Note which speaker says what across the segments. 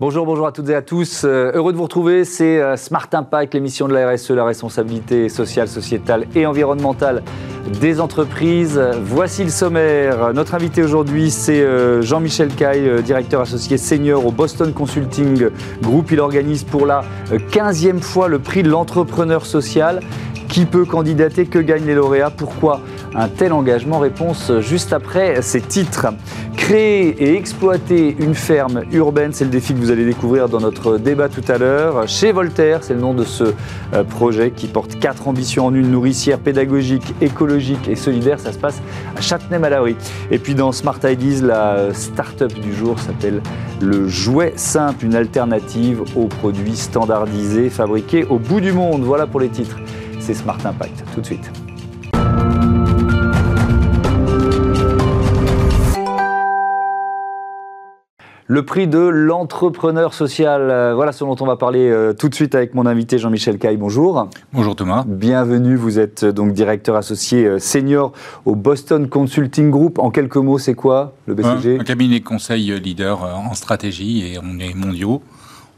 Speaker 1: Bonjour, bonjour à toutes et à tous. Euh, heureux de vous retrouver. C'est euh, Smart Impact, l'émission de la RSE, la responsabilité sociale, sociétale et environnementale des entreprises. Voici le sommaire. Notre invité aujourd'hui, c'est euh, Jean-Michel Caille, directeur associé senior au Boston Consulting Group. Il organise pour la 15e fois le prix de l'entrepreneur social. Qui peut candidater? Que gagnent les lauréats? Pourquoi un tel engagement Réponse juste après ces titres. Créer et exploiter une ferme urbaine, c'est le défi que vous allez découvrir dans notre débat tout à l'heure. Chez Voltaire, c'est le nom de ce euh, projet qui porte quatre ambitions en une nourricière pédagogique, écologique et solidaire. Ça se passe à Châtenay-Malabry. Et puis dans Smart Ideas, la start-up du jour s'appelle le jouet simple, une alternative aux produits standardisés fabriqués au bout du monde. Voilà pour les titres c'est Smart Impact. Tout de suite. Le prix de l'entrepreneur social, euh, voilà ce dont on va parler euh, tout de suite avec mon invité Jean-Michel Caille. Bonjour.
Speaker 2: Bonjour Thomas.
Speaker 1: Bienvenue, vous êtes euh, donc directeur associé senior au Boston Consulting Group. En quelques mots, c'est quoi le BCG
Speaker 2: un, cabinet conseil leader en stratégie et on est mondiaux.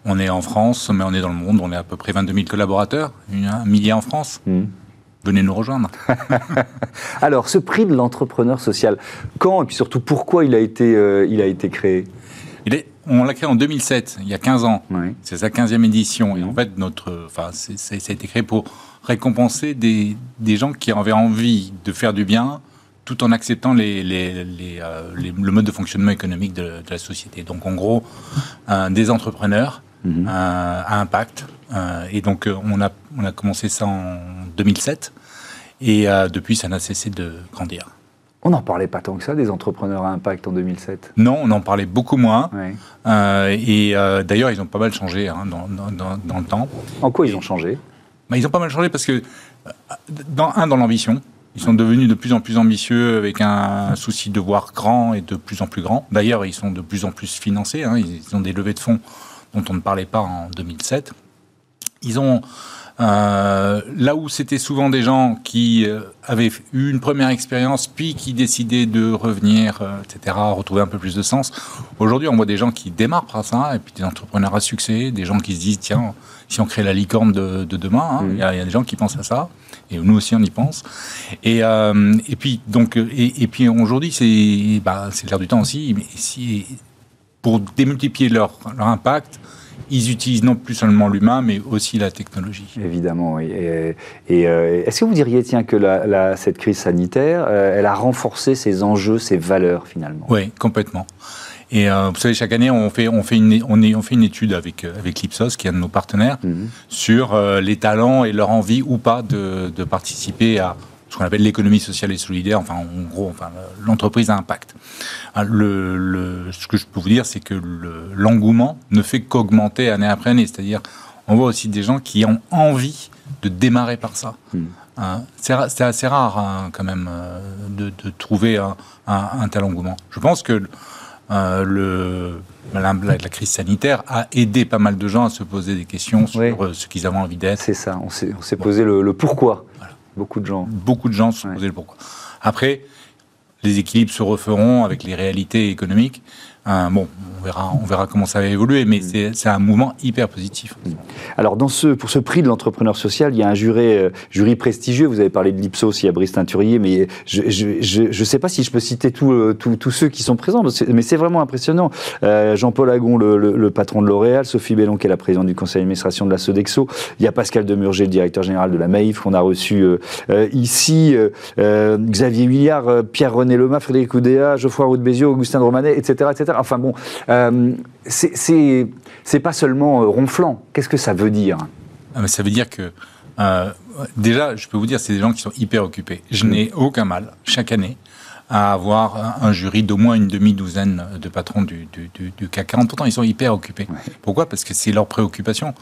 Speaker 2: On est en France, mais on est dans le monde. On est à peu près 22 000 collaborateurs, un millier en France. Hmm. Venez nous rejoindre.
Speaker 1: Alors, ce prix de l'entrepreneur social, quand et puis surtout pourquoi il a été, euh, il a été créé?
Speaker 2: Il est, On l'a créé en 2007, il y a 15 ans. C'est sa 15e édition. Et en fait, notre, enfin, ça a été créé pour récompenser des, des, gens qui avaient envie de faire du bien tout en acceptant les, les, les, euh, le mode de fonctionnement économique de, de, la société. Donc, en gros, des entrepreneurs Mhm. Euh, à impact. Euh, et donc, on a, on a commencé ça en 2007. Et depuis, ça n'a cessé de grandir.
Speaker 1: On n'en parlait pas tant que ça des entrepreneurs à impact en 2007
Speaker 2: Non, on en parlait beaucoup moins. et d'ailleurs, ils ont pas mal changé hein, dans, dans, dans, le temps.
Speaker 1: En quoi ils ont changé?
Speaker 2: Bah, Ils ont pas mal changé parce que, dans, un, dans l'ambition. Ils sont devenus de plus en plus ambitieux avec un souci de voir grand et de plus en plus grand. D'ailleurs, ils sont de plus en plus financés. Hein. Ils ont des levées de fonds dont on ne parlait pas en 2007. Ils ont euh, là où c'était souvent des gens qui euh, avaient eu une première expérience, puis qui décidaient de revenir, euh, etc., retrouver un peu plus de sens. Aujourd'hui, on voit des gens qui démarrent par ça, et puis des entrepreneurs à succès, des gens qui se disent, tiens, si on crée la licorne de, demain, hein, mmh. il y, a des gens qui pensent à ça, et nous aussi on y pense. Et, et puis donc, et, puis aujourd'hui, c'est bah, c'est l'air du temps aussi. Mais si, pour démultiplier leur, leur impact, ils utilisent non plus seulement l'humain, mais aussi la technologie.
Speaker 1: Évidemment, oui. Et, euh, est-ce que vous diriez, tiens, que la, cette crise sanitaire, euh, elle a renforcé ces enjeux, ces valeurs, finalement?
Speaker 2: Oui, complètement. Et euh, vous savez, chaque année, on fait, on fait, une, on, est, on fait une étude avec, avec l'Ipsos, qui est un de nos partenaires, mhm. sur les talents et leur envie ou pas de, de participer à ce qu'on appelle l'économie sociale et solidaire, enfin en gros, enfin, l'entreprise à impact. Ah, le, ce que je peux vous dire, c'est que l'engouement ne fait qu'augmenter année après année. C'est-à-dire, on voit aussi des gens qui ont envie de démarrer par ça. Hmm. Hein, c'est assez rare hein, quand même euh, de, trouver un, tel engouement. Je pense que euh, le, la, crise sanitaire a aidé pas mal de gens à se poser des questions sur euh, ce qu'ils avaient envie d'être.
Speaker 1: C'est ça, on s'est posé le, pourquoi. Beaucoup de gens.
Speaker 2: Beaucoup de gens se sont le pourquoi. Après, les équilibres se referont avec les réalités économiques. Euh, bon, on verra, on verra comment ça va évoluer, mais mm. c'est un mouvement hyper positif. Mm.
Speaker 1: Alors, dans ce, pour ce prix de l'entrepreneur social, il y a un jury, euh, jury prestigieux. Vous avez parlé de l'Ipsos, il y a Brice Teinturier, mais je ne sais pas si je peux citer euh, tous ceux qui sont présents, mais c'est vraiment impressionnant. Jean-Paul Agon, le, patron de L'Oréal, Sophie Bellon, qui est la présidente du conseil d'administration de la Sodexo, il y a Pascal Demurger, le directeur général de la Maïf, qu'on a reçu ici, Xavier Huillard, Pierre-René Lema, Frédéric Oudéa, Geoffroy Roux Bézieux, Augustin de Romanet, etc., etc. Enfin bon, euh, c'est pas seulement euh, ronflant. Qu'est-ce que ça veut dire?
Speaker 2: Ah, Ça veut dire que euh, déjà, je peux vous dire, c'est des gens qui sont hyper occupés. Je mm. n'ai aucun mal chaque année à avoir un jury d'au moins une demi-douzaine de patrons du, du, CAC 40. Pourtant, ils sont hyper occupés. Pourquoi? Parce que c'est leur préoccupation.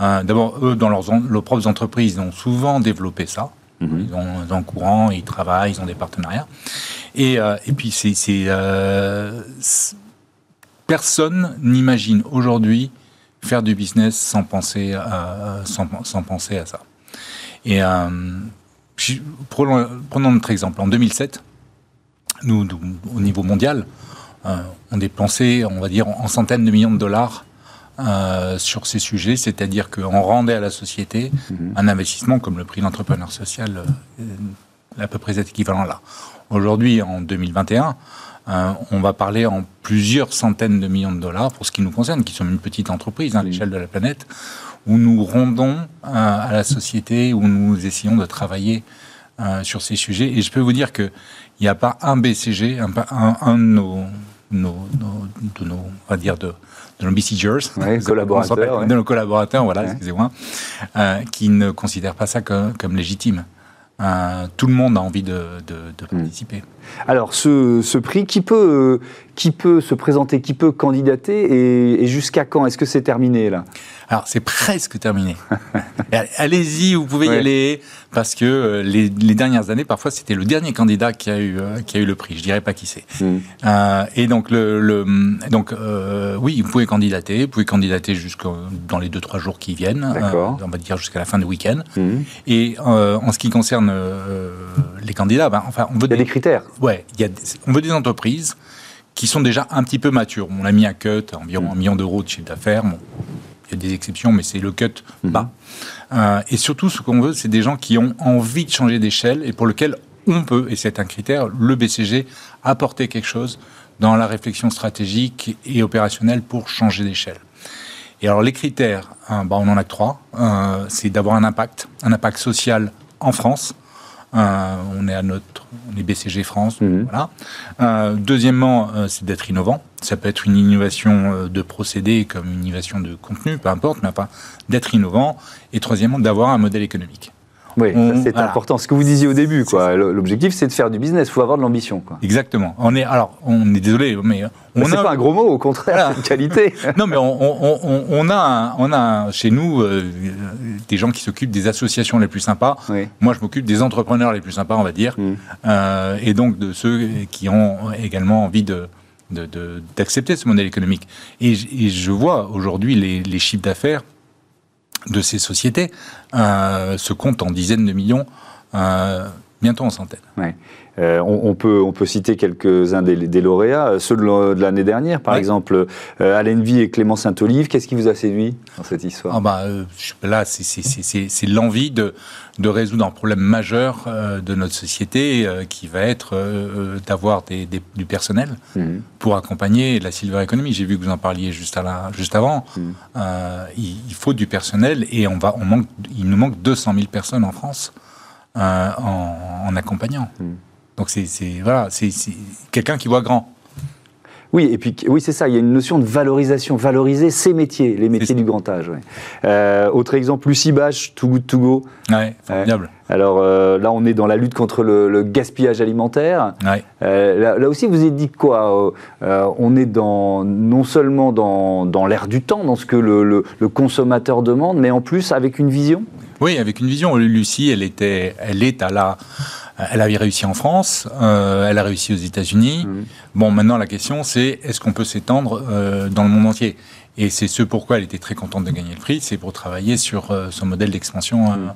Speaker 2: D'abord, eux, dans leurs, leurs, propres entreprises, ils ont souvent développé ça. Mm-hmm. Ils ont un courant, ils travaillent, ils ont des partenariats. Et, et puis, c'est personne n'imagine aujourd'hui faire du business sans penser à, sans, penser à ça. Et euh, prenons, notre exemple. En 2007, nous, au niveau mondial, euh, on dépensait, on va dire, en centaines de millions de dollars euh, sur ces sujets, c'est-à-dire qu'on rendait à la société mhm. un investissement comme le prix d'entrepreneur social, à peu près cet équivalent-là. Aujourd'hui, en 2021, euh, on va parler en plusieurs centaines de millions de dollars pour ce qui nous concerne, qui sommes une petite entreprise à l'échelle de la planète, où nous rendons à la société, où nous essayons de travailler sur ces sujets. Et je peux vous dire qu'il n'y a pas un BCG, un, un de nos, nos, de nos, on va dire, de, de nos BCGers,
Speaker 1: collaborateurs,
Speaker 2: de nos collaborateurs, voilà, excusez-moi, euh, qui ne considèrent pas ça comme, comme légitime. Euh, tout le monde a envie de, de, hmm. participer.
Speaker 1: Alors, ce, ce, prix, qui peut, qui peut se présenter, qui peut candidater et, jusqu'à quand Est-ce que c'est terminé là?
Speaker 2: Alors, c'est presque terminé. Allez-y, vous pouvez y aller, parce que euh, les, les, dernières années, parfois, c'était le dernier candidat qui a eu, euh, qui a eu le prix. Je dirais pas qui c'est. Euh, et donc, le, le donc oui, vous pouvez candidater. Vous pouvez candidater jusqu'à dans les 2-3 jours qui viennent. on va dire jusqu'à la fin du week-end. Hmm. Et en ce qui concerne les candidats, ben, enfin,
Speaker 1: on veut. Il y a des, critères.
Speaker 2: Ouais, y a, on veut des entreprises qui sont déjà un petit peu matures. On a mis un cut, environ un million d'euros de chiffre d'affaires. Bon, il y a des exceptions, mais c'est le cut mhm. bas. Euh, et surtout, ce qu'on veut, c'est des gens qui ont envie de changer d'échelle et pour lesquels on peut, et c'est un critère, le BCG, apporter quelque chose dans la réflexion stratégique et opérationnelle pour changer d'échelle. Et alors les critères, hein, bah, on en a que trois. Euh, c'est d'avoir un impact, un impact social en France, on est à notre, on est BCG France. Mhm. Voilà. Euh, deuxièmement, euh, c'est d'être innovant. Ça peut être une innovation de procédé comme une innovation de contenu, peu importe, mais enfin d'être innovant. Et troisièmement, d'avoir un modèle économique.
Speaker 1: Oui, c'est important. Ce que vous disiez au début, quoi. L'objectif, c'est de faire du business. Il faut avoir de l'ambition,
Speaker 2: Exactement. On est, alors, on est désolé, mais
Speaker 1: on c'est pas un gros mot, au contraire, c'est une qualité.
Speaker 2: non, mais on, a, on a chez nous euh, des gens qui s'occupent des associations les plus sympas. Moi, je m'occupe des entrepreneurs les plus sympas, on va dire, mm. euh, et donc de ceux qui ont également envie de d'accepter ce modèle économique. Et, je vois aujourd'hui les chiffres d'affaires de ces sociétés euh, se comptent en dizaines de millions, euh, bientôt en centaines.
Speaker 1: Euh, on, peut, on peut citer quelques-uns des, lauréats, ceux de l'année dernière, par exemple, Alain Vie et Clément Saint-Olive. Qu'est-ce qui vous a séduit dans cette histoire?
Speaker 2: Ah bah, Là, c'est l'envie de, de résoudre un problème majeur euh, de notre société euh, qui va être euh, d'avoir du personnel mhm. pour accompagner la silver economy. J'ai vu que vous en parliez juste, à juste avant. Mhm. Il, faut du personnel et on va, on manque, il nous manque 200 000 personnes en France en, accompagnant. Mhm. Donc c'est voilà, c'est quelqu'un qui voit grand.
Speaker 1: Oui, et puis oui, c'est ça. Il y a une notion de valorisation, valoriser ces métiers, les métiers du grand âge. Euh, autre exemple, Lucie Bache, Too Good To Go.
Speaker 2: Ouais, formidable.
Speaker 1: Alors euh, là, on est dans la lutte contre le, gaspillage alimentaire. Ouais. Euh, là, aussi, vous avez dit quoi On est dans, non seulement dans, dans l'air du temps, dans ce que le, le, consommateur demande, mais en plus avec une vision?
Speaker 2: Oui, avec une vision. Lucie, elle était, elle est à la elle avait réussi en France, euh, elle a réussi aux États-Unis. Mmh. Bon, maintenant la question c'est est-ce qu'on peut s'étendre euh, dans le monde entier? Et c'est ce pourquoi elle était très contente de gagner le prix, c'est pour travailler sur euh, son modèle d'expansion. Mmh.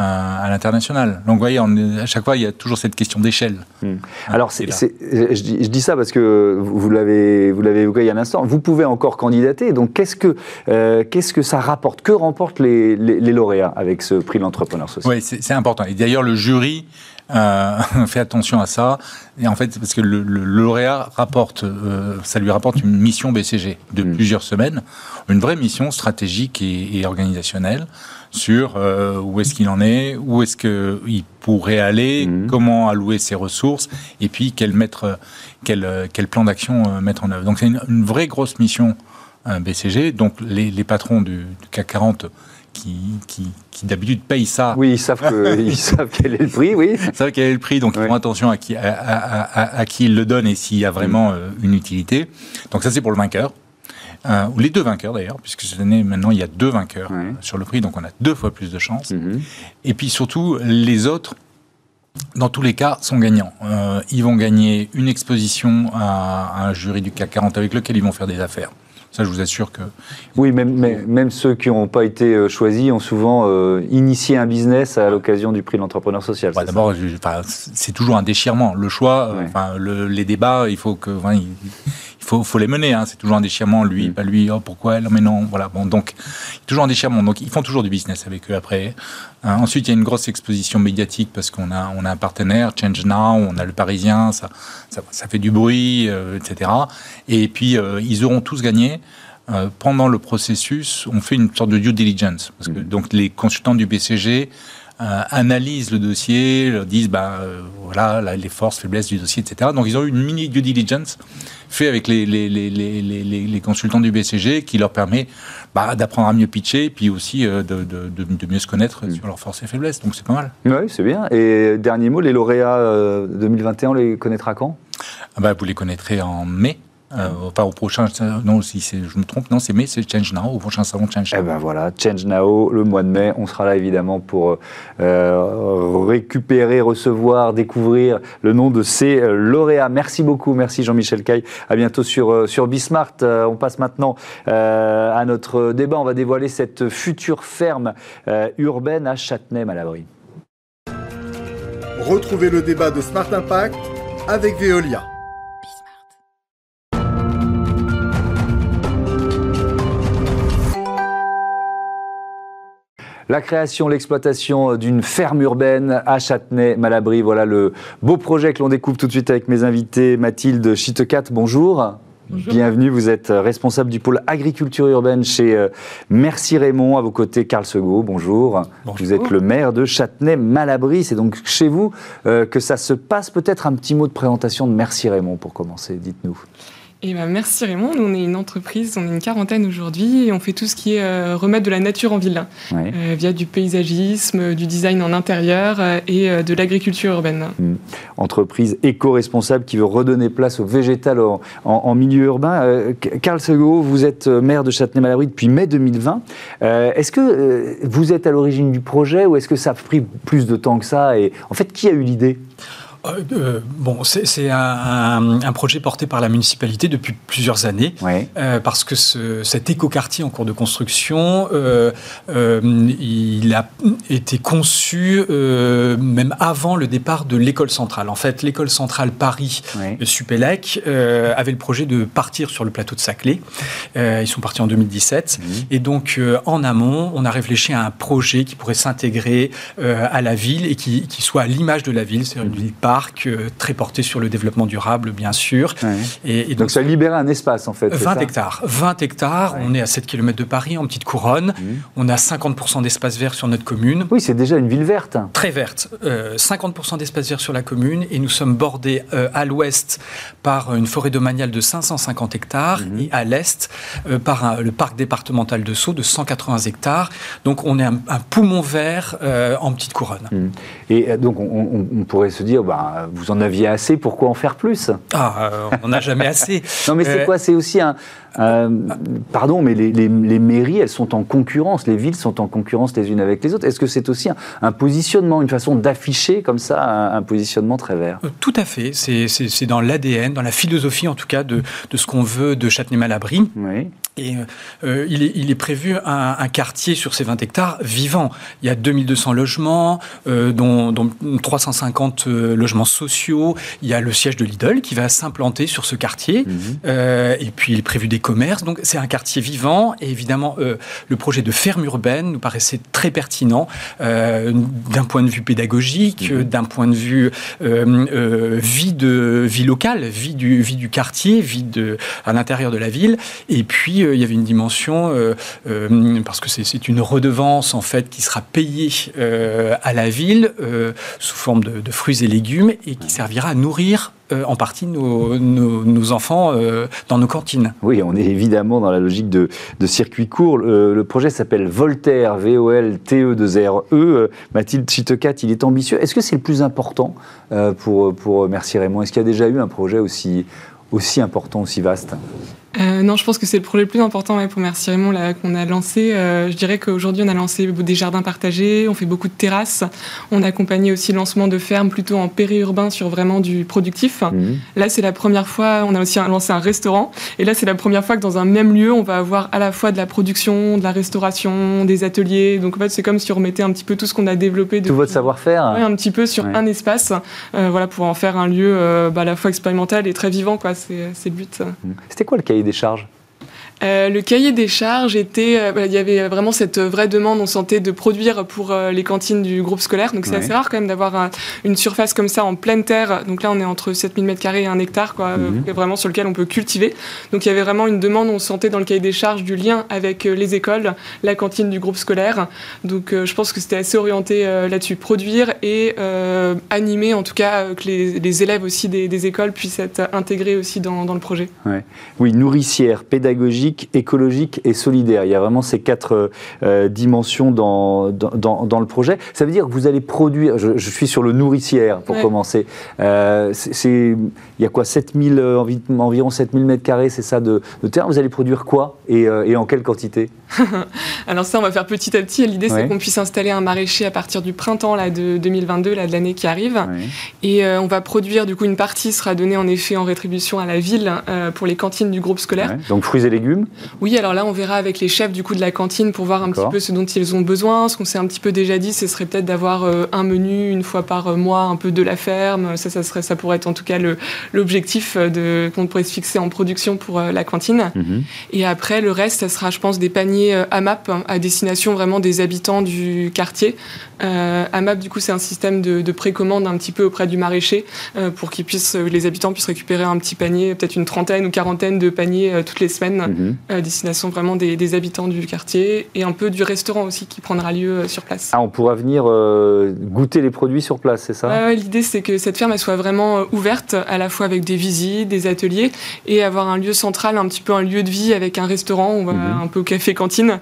Speaker 2: À l'international. Donc, vous voyez, à chaque fois, il y a toujours cette question d'échelle.
Speaker 1: Mmh. Alors, c'est, je, dis, ça parce que vous l'avez, vous l'avez évoqué il y a un instant. Vous pouvez encore candidater. Donc, qu'est-ce que, qu'est-ce que ça rapporte? Que remportent les, les, lauréats avec ce prix de l'entrepreneur social?
Speaker 2: Oui, c'est, important. Et d'ailleurs, le jury euh, fait attention à ça. Et en fait, parce que le, lauréat rapporte, euh, ça lui rapporte une mission BCG de mm. plusieurs semaines, une vraie mission stratégique et, organisationnelle sur euh, où est-ce qu'il en est, où est-ce qu'il pourrait aller, mm. comment allouer ses ressources, et puis quel, mettre, quel, quel plan d'action mettre en œuvre. Donc c'est une, vraie grosse mission BCG. Donc les, les patrons du, du CAC 40 qui, d'habitude payent ça.
Speaker 1: Oui, ils savent, savent quel est le prix, oui.
Speaker 2: Ils savent quel est le prix, donc ils font attention à qui, à, qui ils le donnent et s'il y a vraiment euh, une utilité. Donc ça, c'est pour le vainqueur. Euh, ou les deux vainqueurs d'ailleurs, puisque cette année, maintenant, il y a deux vainqueurs sur le prix, donc on a deux fois plus de chances. Mm-hmm. Et puis surtout, les autres, dans tous les cas, sont gagnants. Euh, ils vont gagner une exposition à, un jury du CAC 40 avec lequel ils vont faire des affaires. Ça, je vous assure que.
Speaker 1: Oui, même, même, ceux qui n'ont pas été euh, choisis ont souvent euh, initié un business à l'occasion du prix de l'entrepreneur social.
Speaker 2: D'abord, c'est toujours un déchirement. Le choix, enfin, les débats, il faut que. il faut, faut les mener. Hein. C'est toujours un déchirement. Lui, mm. pas lui. Oh, pourquoi elle Mais non. Voilà. Bon, donc toujours un déchirement. Donc ils font toujours du business avec eux après. Hein, ensuite, il y a une grosse exposition médiatique parce qu'on a, on a un partenaire, Change Now, on a le Parisien, ça, ça, fait du bruit, euh, etc. Et puis, euh, ils auront tous gagné. Euh, pendant le processus, on fait une sorte de due diligence. Parce que, mmh. donc, les consultants du BCG analysent le dossier, disent bah, voilà les forces, faiblesses du dossier, etc. Donc ils ont eu une mini due diligence fait avec les, les, les, les consultants du BCG qui leur permet bah, d'apprendre à mieux pitcher, puis aussi euh, de, de, de, mieux se connaître mm. sur leurs forces et faiblesses. Donc c'est pas mal.
Speaker 1: Oui, c'est bien. Et dernier mot, les lauréats 2021, euh, on les connaîtra quand?
Speaker 2: Ah bah, Vous les connaîtrez en mai. Euh, enfin, au prochain, non, si je me trompe, non, c'est mai, c'est Change Now, au prochain salon Change
Speaker 1: Now. Eh ben voilà, Change Now, le mois de mai, on sera là évidemment pour euh, récupérer, recevoir, découvrir le nom de ces euh, lauréats. Merci beaucoup, merci Jean-Michel Caille. À bientôt sur, sur Bismart. on passe maintenant à notre débat. On va dévoiler cette future ferme urbaine à Châtenay-Malabry.
Speaker 3: Retrouvez le débat de Smart Impact avec Veolia.
Speaker 1: La création, l'exploitation d'une ferme urbaine à Châtenay-Malabry. Voilà le beau projet que l'on découvre tout de suite avec mes invités. Mathilde Chitecat, bonjour. Bonjour. Bienvenue, vous êtes responsable du pôle agriculture urbaine chez euh, Merci Raymond. À vos côtés, Carl Segaud, bonjour. Vous êtes le maire de Châtenay-Malabry. C'est donc chez vous euh, que ça se passe. Peut-être un petit mot de présentation de Merci Raymond pour commencer, dites-nous.
Speaker 4: Eh ben, merci Raymond. Nous, on est une entreprise, on est une quarantaine aujourd'hui et on fait tout ce qui est euh, remettre de la nature en ville, euh, via du paysagisme, du design en intérieur euh, et de l'agriculture urbaine. Hmm.
Speaker 1: Entreprise éco-responsable qui veut redonner place au végétal en, milieu urbain. Carl Sego, vous êtes maire de Châtenay-Malabry depuis mai 2020. est-ce que vous êtes à l'origine du projet ou est-ce que ça a pris plus de temps que ça Et en fait, qui a eu l'idée?
Speaker 5: Euh, euh, bon, c'est un, projet porté par la municipalité depuis plusieurs années, euh, parce que cet écoquartier en cours de construction, il a été conçu même avant le départ de l'école centrale. En fait, l'école centrale Paris, de Supélec, avait le projet de partir sur le plateau de Saclay. ils sont partis en 2017, mhm. et donc en amont, on a réfléchi à un projet qui pourrait s'intégrer à la ville et qui, soit à l'image de la ville, c'est-à-dire une ville parc, euh, très porté sur le développement durable, bien sûr.
Speaker 1: Et, donc, ça libérait un espace, en fait.
Speaker 5: 20 hectares. 20 hectares. On est à 7 km de Paris, en petite couronne. Mmh. On a 50% d'espace vert sur notre commune.
Speaker 1: Oui, c'est déjà une ville verte.
Speaker 5: Très verte. 50% euh, d'espace vert sur la commune. Et nous sommes bordés euh, à l'ouest par une forêt domaniale de 550 hectares mmh. et à l'est par le parc départemental de Sceaux de 180 hectares. Donc on est un, poumon vert en petite couronne. Mmh.
Speaker 1: Et donc on, on pourrait se dire, bah, vous en aviez assez, pourquoi en faire plus?
Speaker 5: Ah, euh, on n'a jamais assez.
Speaker 1: non, mais c'est euh, quoi? C'est aussi un. Pardon, mais les, mairies, elles sont en concurrence, les villes sont en concurrence les unes avec les autres. Est-ce que c'est aussi un, positionnement, une façon d'afficher comme ça un, positionnement très vert? Euh,
Speaker 5: Tout à fait. C'est dans l'ADN, dans la philosophie en tout cas de, de ce qu'on veut de Châtenay-Malabry. Oui. Et euh, il, est, il, est, prévu un, un, quartier sur ces 20 hectares vivant. Il y a 2200 logements, euh, dont, dont, 350 euh, logements sociaux. Il y a le siège de Lidl qui va s'implanter sur ce quartier. Mhm. Euh, et puis il est prévu des Donc c'est un quartier vivant. Et évidemment, euh, le projet de ferme urbaine nous paraissait très pertinent d'un point de vue pédagogique, mhm. d'un point de vue vie, de, vie locale, vie du, vie du quartier, vie de, à l'intérieur de la ville. Et puis il y avait une dimension, euh, euh, parce que c'est une redevance en fait qui sera payée euh, à la ville sous forme de, fruits et légumes et qui servira à nourrir en partie nos, enfants dans nos cantines.
Speaker 1: Oui, on est évidemment dans la logique de, circuit court. Le, projet s'appelle Voltaire, V-O-L-T-E-2-R-E. E. Mathilde Chitecat, il est ambitieux. Est-ce que c'est le plus important pour, pour Merci Raymond Est-ce qu'il y a déjà eu un projet aussi, aussi important, aussi vaste?
Speaker 4: Euh, non, je pense que c'est le projet le plus important pour Merci Raymond qu'on a lancé. Euh, je dirais qu'aujourd'hui, on a lancé des jardins partagés, on fait beaucoup de terrasses. On a accompagné aussi le lancement de fermes plutôt en périurbain sur vraiment du productif. Mhm. Là, c'est la première fois, on a aussi lancé un restaurant. Et là, c'est la première fois que dans un même lieu, on va avoir à la fois de la production, de la restauration, des ateliers. Donc en fait, c'est comme si on remettait un petit peu tout ce qu'on a développé.
Speaker 1: Tout votre savoir-faire
Speaker 4: un petit peu sur un espace, euh, voilà, pour en faire un lieu bah, à la fois expérimental et très vivant. C'est le but.
Speaker 1: C'était quoi le cahier des charges
Speaker 4: euh, le cahier des charges était, euh, il y avait vraiment cette vraie demande, on sentait de produire pour euh, les cantines du groupe scolaire. Donc c'est assez rare quand même d'avoir une surface comme ça en pleine terre. Donc là on est entre 7000 m2 et 1 hectare, quoi, mhm. vraiment sur lequel on peut cultiver. Donc il y avait vraiment une demande, on sentait dans le cahier des charges du lien avec les écoles, la cantine du groupe scolaire. Donc je pense que c'était assez orienté là-dessus, produire et animer en tout cas que les, élèves aussi des, écoles puissent être intégrés aussi dans, dans le projet.
Speaker 1: Oui, nourricière, pédagogie écologique et solidaire. Il y a vraiment ces quatre euh, dimensions dans, dans, le projet. Ça veut dire que vous allez produire, je, suis sur le nourricière pour commencer, euh, c'est, il y a quoi 7000, euh, environ 7000 mètres carrés, c'est ça, de, terrain. Vous allez produire quoi et, et en quelle quantité?
Speaker 4: Alors ça, on va faire petit à petit. L'idée, c'est qu'on puisse installer un maraîcher à partir du printemps là, de 2022, là, de l'année qui arrive. Et on va produire, du coup, une partie sera donnée en effet en rétribution à la ville pour les cantines du groupe scolaire.
Speaker 1: Donc fruits et légumes
Speaker 4: oui, alors là, on verra avec les chefs du coup de la cantine pour voir un petit peu ce dont ils ont besoin. Ce qu'on s'est un petit peu déjà dit, ce serait peut-être d'avoir euh, un menu une fois par mois, un peu de la ferme. Ça, ça, serait, ça pourrait être en tout cas l'objectif euh, qu'on pourrait se fixer en production pour euh, la cantine. Mhm. Et après, le reste, ça sera, je pense, des paniers AMAP hein, à destination vraiment des habitants du quartier. AMAP, du coup, c'est un système de, précommande un petit peu auprès du maraîcher pour qu'ils puissent, les habitants puissent récupérer un petit panier, peut-être une trentaine ou quarantaine de paniers toutes les semaines. Mhm destination vraiment des, habitants du quartier et un peu du restaurant aussi qui prendra lieu euh, sur place.
Speaker 1: Ah, on pourra venir euh, goûter les produits sur place, c'est ça?
Speaker 4: L'idée, c'est que cette ferme elle soit vraiment euh, ouverte, à la fois avec des visites, des ateliers, et avoir un lieu central, un petit peu un lieu de vie avec un restaurant, on va mhm. un peu café-cantine,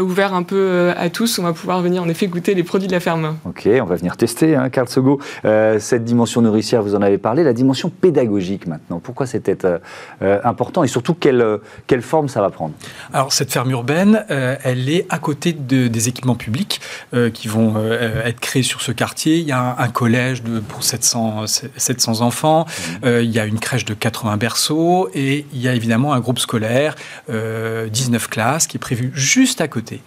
Speaker 4: ouvert un peu à tous. On va pouvoir venir en effet goûter les produits de la ferme.
Speaker 1: Ok, on va venir tester, hein, Carl Sogo. cette dimension nourricière, vous en avez parlé. La dimension pédagogique maintenant, pourquoi c'était important et surtout quelle, quelle forme ça va prendre?
Speaker 5: Alors cette ferme urbaine, euh, elle est à côté de, des équipements publics euh, qui vont euh, être créés sur ce quartier. Il y a un, collège de, pour 700, 700 enfants, mmh. il y a une crèche de 80 berceaux et il y a évidemment un groupe scolaire, 19 classes, qui est prévu juste à côté,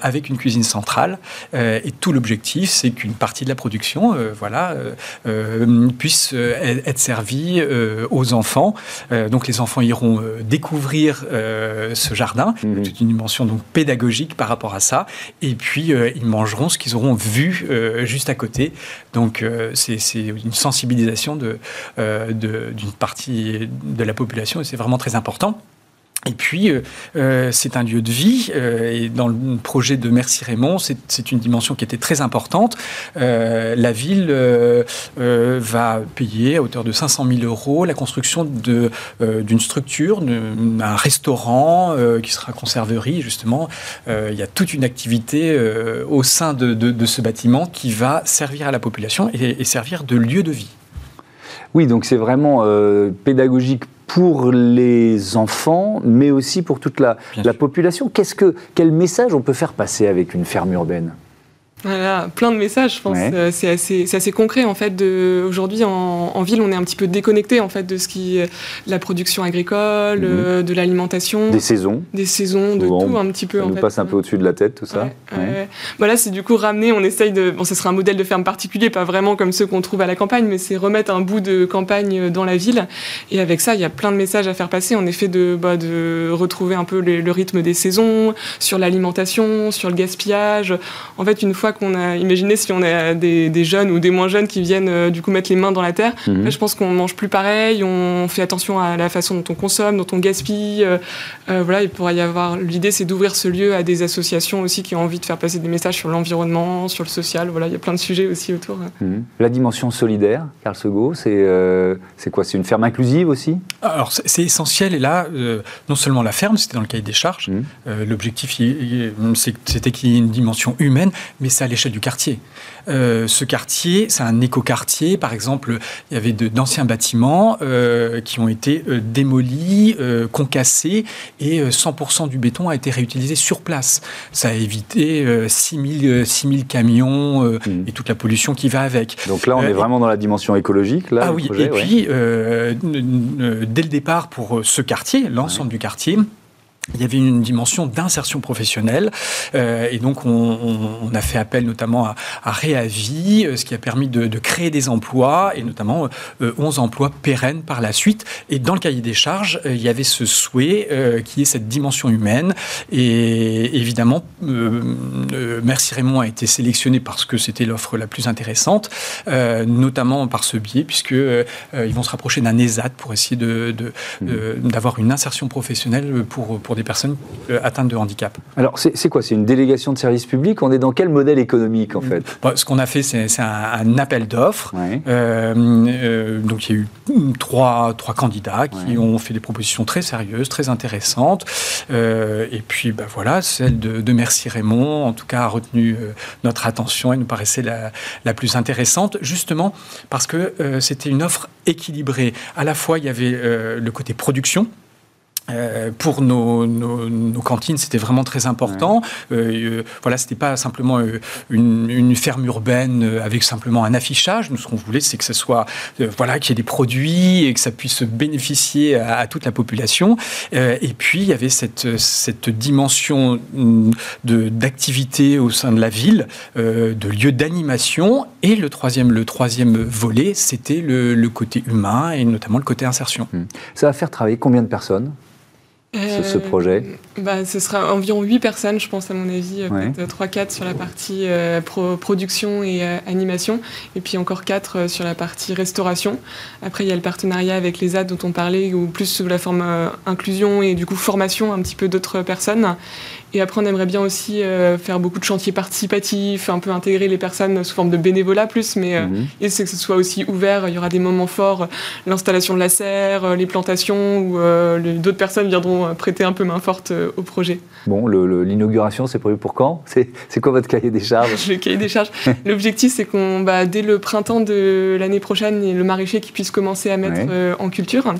Speaker 5: avec une cuisine centrale. et tout l'objectif, c'est qu'une partie de la production voilà, puisse être servie aux enfants. donc les enfants iront découvrir euh, ce jardin. C'est une dimension donc pédagogique par rapport à ça. Et puis euh, ils mangeront ce qu'ils auront vu euh, juste à côté. Donc c'est une sensibilisation d'une de, d'une partie de la population et c'est vraiment très important. Et puis, euh, euh, c'est un lieu de vie. Euh, et dans le projet de Merci Raymond, c'est une dimension qui était très importante. la ville va payer à hauteur de 500 000 euros la construction d'une structure, d'un restaurant qui sera conserverie, justement. il y a toute une activité au sein de, de, ce bâtiment qui va servir à la population et, et servir de lieu de vie.
Speaker 1: Oui, donc c'est vraiment pédagogique pour les enfants, mais aussi pour toute la, la population. Qu'est-ce que, quel message on peut faire passer avec une ferme urbaine?
Speaker 4: Voilà, plein de messages, je pense. Euh, c'est assez, assez, concret en fait. Aujourd'hui, en, ville, on est un petit peu déconnecté en fait de ce qui, la production agricole, mhm. euh, de l'alimentation,
Speaker 1: des saisons,
Speaker 4: des saisons, de tout un petit peu.
Speaker 1: Ça nous passe un peu au-dessus de la tête, tout ça.
Speaker 4: Voilà, c'est du coup ramener. On essaye de. Bon, ce sera un modèle de ferme particulier, pas vraiment comme ceux qu'on trouve à la campagne, mais c'est remettre un bout de campagne dans la ville. Et avec ça, il y a plein de messages à faire passer. En effet, de, bah, de retrouver un peu le rythme des saisons, sur l'alimentation, sur le gaspillage. En fait, une fois qu'on a imaginé si on a des, jeunes ou des moins jeunes qui viennent euh, du coup mettre les mains dans la terre. Mhm. je pense qu'on mange plus pareil, on fait attention à la façon dont on consomme, dont on gaspille. Euh, euh, voilà, il pourrait y avoir. L'idée, c'est d'ouvrir ce lieu à des associations aussi qui ont envie de faire passer des messages sur l'environnement, sur le social. Voilà, il y a plein de sujets aussi autour.
Speaker 1: Mhm. La dimension solidaire, Carl Sego, c'est c'est quoi? C'est une ferme inclusive aussi?
Speaker 5: Alors c'est essentiel et là, non seulement la ferme, c'était dans le cahier des charges. Mhm. L'objectif, c'était qu'il y ait une dimension humaine, mais ça c'est à l'échelle du quartier. Euh, ce quartier, c'est un écoquartier. Par exemple, il y avait d'anciens bâtiments euh, qui ont été euh, démolis, concassés, et 100% du béton a été réutilisé sur place. Ça a évité 6000 6000 camions mmh. et toute la pollution qui va avec.
Speaker 1: Donc là, on est vraiment dans la dimension écologique. Là,
Speaker 5: ah oui, et puis, dès le départ, pour ce quartier, l'ensemble du quartier, il y avait une dimension d'insertion professionnelle euh, et donc on, a fait appel notamment à, à Réavi, euh, ce qui a permis de, créer des emplois et notamment 11 euh, emplois pérennes par la suite. Et dans le cahier des charges, il y avait ce souhait qui est cette dimension humaine et évidemment, Merci Raymond a été sélectionné parce que c'était l'offre la plus intéressante, notamment par ce biais puisque ils vont se rapprocher d'un ESAT pour essayer de, mmh. d'avoir une insertion professionnelle pour, pour des personnes euh, atteintes de handicap.
Speaker 1: Alors, c'est quoi? C'est une délégation de service public On est dans quel modèle économique, en fait?
Speaker 5: Ce qu'on a fait, c'est un, appel d'offres. Euh, euh, donc, il y a eu trois, trois candidats qui ont fait des propositions très sérieuses, très intéressantes. et puis, bah, voilà, celle de, Merci Raymond, en tout cas, a retenu notre attention et nous paraissait la, la plus intéressante, justement parce que c'était une offre équilibrée. À la fois, il y avait le côté production, euh, pour nos, nos, cantines, c'était vraiment très important. Euh, euh, voilà, c'était pas simplement une, une, ferme urbaine avec simplement un affichage. Nous, ce qu'on voulait, c'est que ce soit, voilà, qu'il y ait des produits et que ça puisse bénéficier à, toute la population. et puis, il y avait cette, cette dimension mm, d'activité au sein de la ville, de lieu d'animation. Et le troisième, le troisième volet, c'était le, le, côté humain et notamment le côté insertion.
Speaker 1: Hmm. Ça va faire travailler combien de personnes? Ce, projet
Speaker 4: bah, Ce sera environ 8 personnes, je pense, à mon avis. Peut-être 3-4 sur la partie euh, production et euh, animation, et puis encore 4 euh, sur la partie restauration. Après, il y a le partenariat avec les AD dont on parlait, ou plus sous la forme inclusion et du coup formation un petit peu d'autres personnes. Et après, on aimerait bien aussi faire beaucoup de chantiers participatifs, un peu intégrer les personnes sous forme de bénévolat plus, mais mhm. et c'est que ce soit aussi ouvert. Il y aura des moments forts, l'installation de la serre, les plantations, où d'autres personnes viendront euh, prêter un peu main forte euh, au projet.
Speaker 1: Bon, l'inauguration, c'est prévu pour quand? C'est quoi votre cahier des charges?
Speaker 4: Le cahier des charges. L'objectif, c'est qu'on, bah, dès le printemps de l'année prochaine, ait le maraîcher qui puisse commencer à mettre euh, en culture.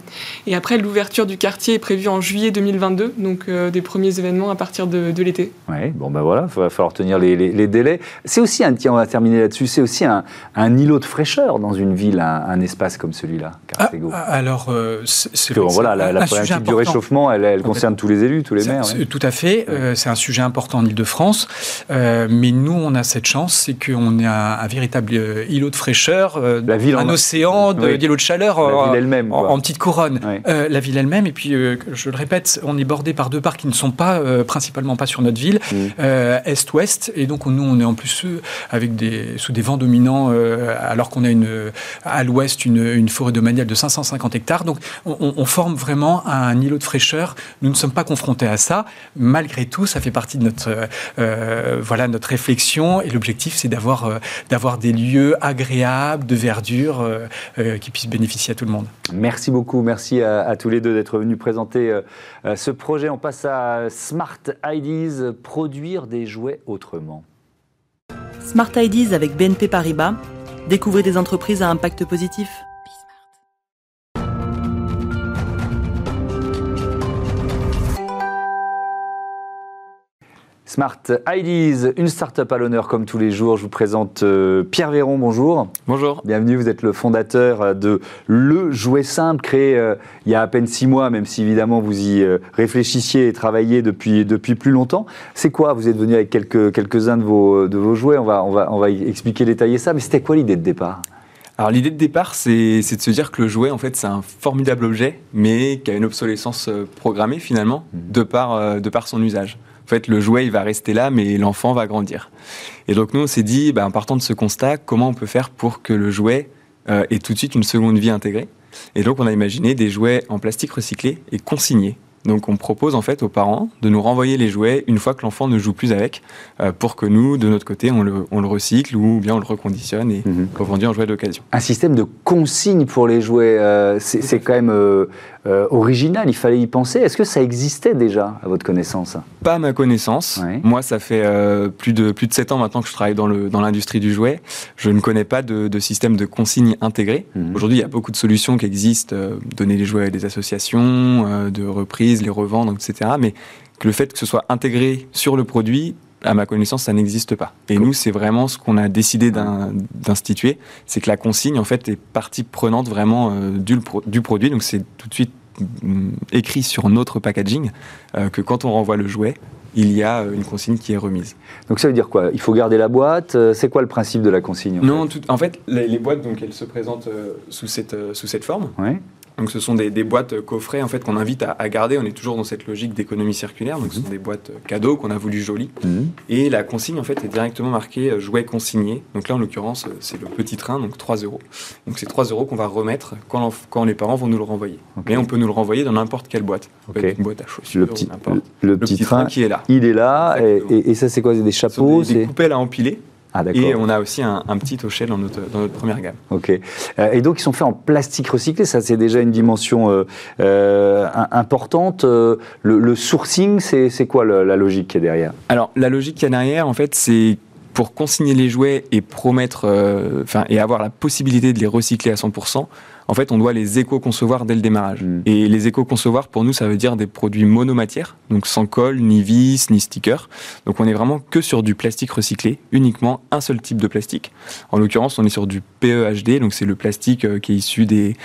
Speaker 4: Et après, l'ouverture du quartier est prévue en juillet 2022, donc des premiers événements à partir de, l'été.
Speaker 1: Oui, bon ben voilà, il va falloir tenir les, délais. C'est aussi un, tiens, on va terminer là-dessus, c'est aussi un, îlot de fraîcheur dans une ville, un, espace comme celui-là,
Speaker 5: ah, alors, c'est
Speaker 1: voilà, la, la problématique du réchauffement, elle, elle concerne tous les élus, tous les
Speaker 5: Tout à fait. Euh, c'est un sujet important en Ile-de-France. Euh, mais nous, on a cette chance, c'est qu'on est un, véritable euh, îlot de fraîcheur, la ville un océan d'îlots de chaleur
Speaker 1: la ville elle-même,
Speaker 5: en, petite couronne. la ville elle-même, et puis, je le répète, on est bordé par deux parcs qui ne sont pas, principalement pas sur notre ville, mm. est-ouest. Et donc, nous, on est en plus avec des, sous des vents dominants, alors qu'on a une, à l'ouest une, une forêt domaniale de 550 hectares. Donc, on, on forme vraiment un îlot de fraîcheur nous ne sommes pas confrontés à ça. Malgré tout, ça fait partie de notre, euh, euh, voilà, notre réflexion. Et l'objectif, c'est d'avoir, euh, d'avoir des lieux agréables, de verdure, qui puissent bénéficier à tout le monde.
Speaker 1: Merci beaucoup. Merci à, tous les deux d'être venus présenter ce projet. On passe à Smart IDs, produire des jouets autrement.
Speaker 6: Smart IDs avec BNP Paribas. Découvrez des entreprises à impact positif.
Speaker 1: Smart IDs, une start-up à l'honneur comme tous les jours. Je vous présente euh, Pierre Véron, bonjour.
Speaker 7: Bonjour.
Speaker 1: Bienvenue, vous êtes le fondateur de Le Jouet Simple, créé euh, il y a à peine six mois, même si évidemment vous y euh, réfléchissiez et travailliez depuis, depuis plus longtemps. C'est quoi? Vous êtes venu avec quelques, quelques-uns de vos, de vos jouets, on va, on, va, on va expliquer, détailler ça, mais c'était quoi l'idée de départ?
Speaker 7: Alors l'idée de départ, c'est de se dire que le jouet, en fait, c'est un formidable objet, mais qui a une obsolescence programmée finalement, mmh. de, par, de par son usage. Fait, le jouet, il va rester là, mais l'enfant va grandir. Et donc, nous, on s'est dit, ben, en partant de ce constat, comment on peut faire pour que le jouet euh, ait tout de suite une seconde vie intégrée? Et donc, on a imaginé des jouets en plastique recyclé et consignés Donc on propose en fait aux parents de nous renvoyer les jouets une fois que l'enfant ne joue plus avec, euh, pour que nous, de notre côté, on le, recycle ou bien on le reconditionne et mmh. revendu en jouet d'occasion.
Speaker 1: Un système de consigne pour les jouets, euh, c'est quand même euh, original, il fallait y penser. Est-ce que ça existait déjà, à votre connaissance?
Speaker 7: Pas à ma connaissance. Moi, ça fait plus, de, plus de 7 ans maintenant que je travaille dans l'industrie dans du jouet. Je ne connais pas de, système de consigne intégré. Mmh. Aujourd'hui, il y a beaucoup de solutions qui existent, donner les jouets à des associations, de les revendre, etc. Mais que le fait que ce soit intégré sur le produit, à ma connaissance, ça n'existe pas. Et nous, c'est vraiment ce qu'on a décidé d'instituer, c'est que la consigne, en fait, est partie prenante vraiment euh, du, du, produit. Donc, c'est tout de suite mm, écrit sur notre packaging euh, que quand on renvoie le jouet, il y a euh, une consigne qui est remise.
Speaker 1: Donc ça veut dire quoi? Il faut garder la boîte? C'est quoi le principe de la consigne
Speaker 7: en Non, fait, en fait les, boîtes, donc, elles se présentent sous, cette, sous cette forme. Oui. Donc ce sont des, boîtes coffrets en fait qu'on invite à, garder. On est toujours dans cette logique d'économie circulaire. Donc ce sont des boîtes cadeaux qu'on a voulu jolies. Mhm. Et la consigne en fait est directement marquée euh, jouet consigné. Donc là en l'occurrence euh, c'est le petit train donc 3 euros. Donc c'est 3 euros qu'on va remettre quand, quand, les parents vont nous le renvoyer. Mais on peut nous le renvoyer dans n'importe quelle boîte.
Speaker 1: Une boîte à chaussures. Le petit, le, petit, train, qui est là. Il est là et, ça c'est quoi? Des chapeaux?
Speaker 7: Des, des coupelles à empiler. Ah, et on a aussi un, petit hochet dans notre, dans notre première gamme.
Speaker 1: Ok. Euh, et donc ils sont faits en plastique recyclé, ça c'est déjà une dimension euh, euh, importante. Le, sourcing, c'est quoi la logique qui est derrière?
Speaker 7: Alors la logique qui est derrière, en fait, c'est pour consigner les jouets et promettre, enfin et avoir la possibilité de les recycler à 100%, en fait, on doit les éco-concevoir dès le démarrage. Mm. Et les éco-concevoir, pour nous, ça veut dire des produits monomatières, donc sans colle, ni vis, ni sticker. Donc on est vraiment que sur du plastique recyclé, uniquement un seul type de plastique. En l'occurrence, on est sur du PEHD, donc c'est le plastique euh, qui est issu des,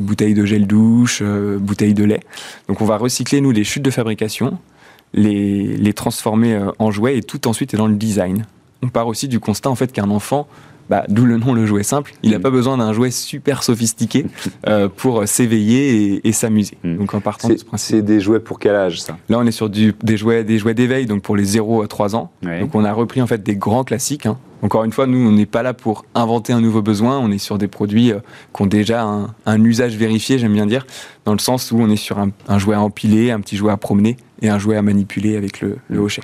Speaker 7: bouteilles de gel douche, euh, bouteilles de lait. Donc on va recycler, nous, les chutes de fabrication, les, les transformer euh, en jouets, et tout ensuite est dans le design. On part aussi du constat, en fait, qu'un enfant bah, d'où le nom le jouet simple. Il n'a mm. pas besoin d'un jouet super sophistiqué euh, pour s'éveiller et, s'amuser. Mm.
Speaker 1: Donc en partant de ce principe. C'est des jouets pour quel âge ça?
Speaker 7: Là on est sur du, des jouets des jouets d'éveil donc pour les 0 à 3 ans. Donc on a repris en fait des grands classiques. Hein. Encore une fois, nous, on n'est pas là pour inventer un nouveau besoin, on est sur des produits euh, qui ont déjà un, usage vérifié, j'aime bien dire, dans le sens où on est sur un, jouet à empiler, un petit jouet à promener et un jouet à manipuler avec le, le hochet.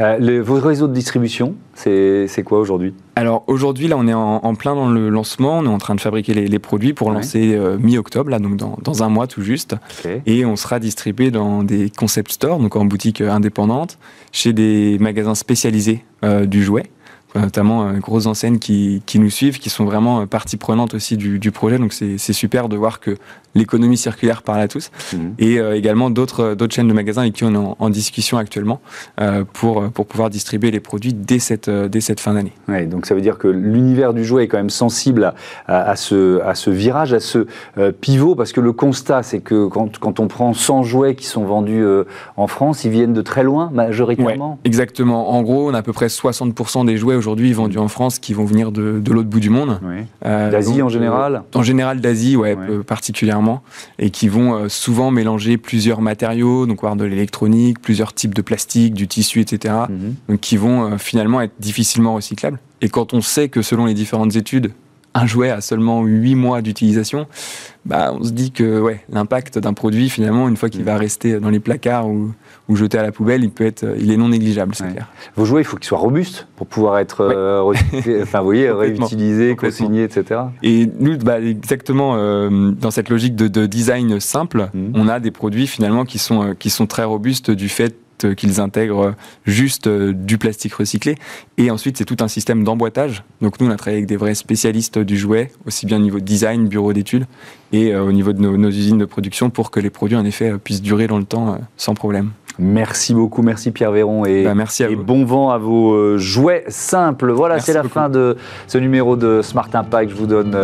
Speaker 1: Euh, vos réseaux de distribution, c'est quoi aujourd'hui?
Speaker 7: Alors aujourd'hui, là, on est en, plein dans le lancement, on est en train de fabriquer les, produits pour lancer euh, mi-octobre, là, donc dans, un mois tout juste. Et on sera distribué dans des concept stores, donc en boutique indépendante, chez des magasins spécialisés du jouet notamment euh, grosses enseignes qui, qui, nous suivent, qui sont vraiment euh, partie prenante aussi du, du projet. Donc c'est super de voir que l'économie circulaire parle à tous. Mhm. Et euh, également d'autres d'autres chaînes de magasins avec qui on est en, discussion actuellement euh, pour, pour pouvoir distribuer les produits dès cette, dès cette fin d'année.
Speaker 1: Ouais, donc ça veut dire que l'univers du jouet est quand même sensible à, à, ce, à ce virage, à ce pivot, parce que le constat, c'est que quand, quand, on prend 100 jouets qui sont vendus en France, ils viennent de très loin, majoritairement.
Speaker 7: exactement. En gros, on a à peu près 60% des jouets aujourd'hui vendus en France qui vont venir de, de l'autre bout du monde.
Speaker 1: Euh, D'Asie en général
Speaker 7: En général d'Asie, ouais, particulièrement. Et qui vont euh, souvent mélanger plusieurs matériaux, donc avoir de l'électronique, plusieurs types de plastique, du tissu, etc. Mhm. Donc qui vont euh, finalement être difficilement recyclables. Et quand on sait que selon les différentes études, un jouet a seulement 8 mois d'utilisation, bah, on se dit que ouais, l'impact d'un produit, finalement, une fois qu'il va rester dans les placards ou, ou, jeté à la poubelle, il, peut être, il est non négligeable, c'est clair.
Speaker 1: Vos jouets, il faut qu'ils soient robustes pour pouvoir être euh, enfin, vous voyez, réutilisés, consignés, etc.
Speaker 7: Et nous, bah, exactement, euh, dans cette logique de, de design simple, mm. on a des produits finalement qui sont, euh, qui sont très robustes du fait euh, qu'ils intègrent juste euh, du plastique recyclé. Et ensuite, c'est tout un système d'emboîtage. Donc nous, on a travaillé avec des vrais spécialistes du jouet, aussi bien au niveau design, bureau d'études, et euh, au niveau de nos, usines de production, pour que les produits, en effet, puissent durer dans le temps sans problème.
Speaker 1: Merci beaucoup, merci Pierre Véron et,
Speaker 7: bah, merci
Speaker 1: et bon vent à vos jouets simples. Voilà, c'est la fin de ce numéro de Smart Impact. Je vous donne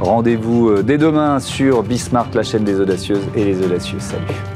Speaker 1: rendez-vous dès demain sur Bismart, la chaîne des audacieuses et les audacieux. Salut.